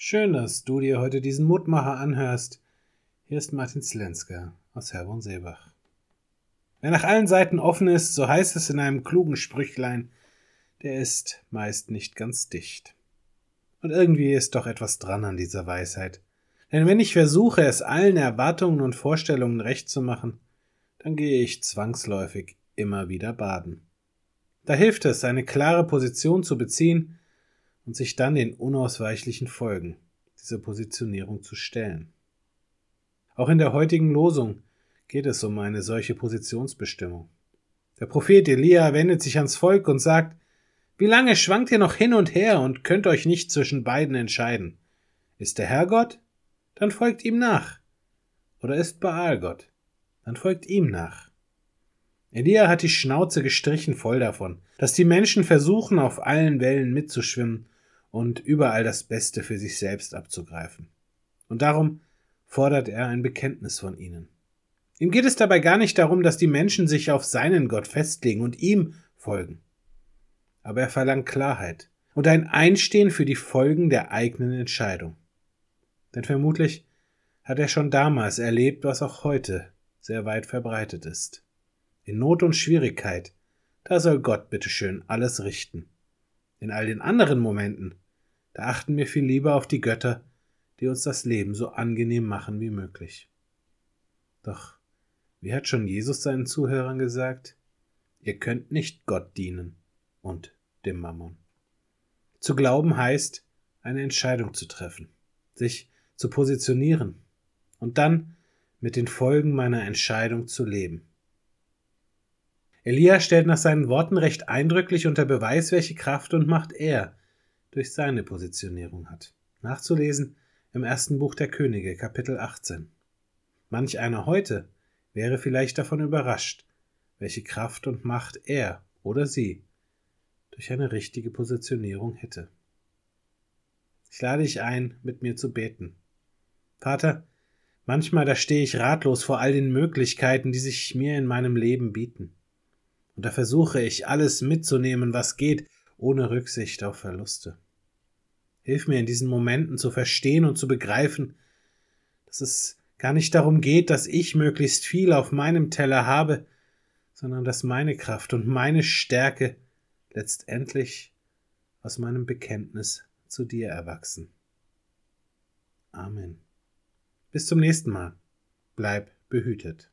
Schön, dass du dir heute diesen Mutmacher anhörst. Hier ist Martin Slenska aus Herborn-Seebach. Wer nach allen Seiten offen ist, so heißt es in einem klugen Sprüchlein, der ist meist nicht ganz dicht. Und irgendwie ist doch etwas dran an dieser Weisheit. Denn wenn ich versuche, es allen Erwartungen und Vorstellungen recht zu machen, dann gehe ich zwangsläufig immer wieder baden. Da hilft es, eine klare Position zu beziehen und sich dann den unausweichlichen Folgen dieser Positionierung zu stellen. Auch in der heutigen Losung geht es um eine solche Positionsbestimmung. Der Prophet Elia wendet sich ans Volk und sagt, wie lange schwankt ihr noch hin und her und könnt euch nicht zwischen beiden entscheiden? Ist der Herr Gott? Dann folgt ihm nach. Oder ist Baal Gott? Dann folgt ihm nach. Elia hat die Schnauze gestrichen voll davon, dass die Menschen versuchen, auf allen Wellen mitzuschwimmen und überall das Beste für sich selbst abzugreifen. Und darum fordert er ein Bekenntnis von ihnen. Ihm geht es dabei gar nicht darum, dass die Menschen sich auf seinen Gott festlegen und ihm folgen. Aber er verlangt Klarheit und ein Einstehen für die Folgen der eigenen Entscheidung. Denn vermutlich hat er schon damals erlebt, was auch heute sehr weit verbreitet ist. In Not und Schwierigkeit, da soll Gott bitteschön alles richten. In all den anderen Momenten, da achten wir viel lieber auf die Götter, die uns das Leben so angenehm machen wie möglich. Doch, wie hat schon Jesus seinen Zuhörern gesagt? Ihr könnt nicht Gott dienen und dem Mammon. Zu glauben heißt, eine Entscheidung zu treffen, sich zu positionieren und dann mit den Folgen meiner Entscheidung zu leben. Elia stellt nach seinen Worten recht eindrücklich unter Beweis, welche Kraft und Macht er durch seine Positionierung hat. Nachzulesen im ersten Buch der Könige, Kapitel 18. Manch einer heute wäre vielleicht davon überrascht, welche Kraft und Macht er oder sie durch eine richtige Positionierung hätte. Ich lade dich ein, mit mir zu beten. Vater, manchmal da stehe ich ratlos vor all den Möglichkeiten, die sich mir in meinem Leben bieten. Und da versuche ich alles mitzunehmen, was geht, ohne Rücksicht auf Verluste. Hilf mir in diesen Momenten zu verstehen und zu begreifen, dass es gar nicht darum geht, dass ich möglichst viel auf meinem Teller habe, sondern dass meine Kraft und meine Stärke letztendlich aus meinem Bekenntnis zu dir erwachsen. Amen. Bis zum nächsten Mal. Bleib behütet.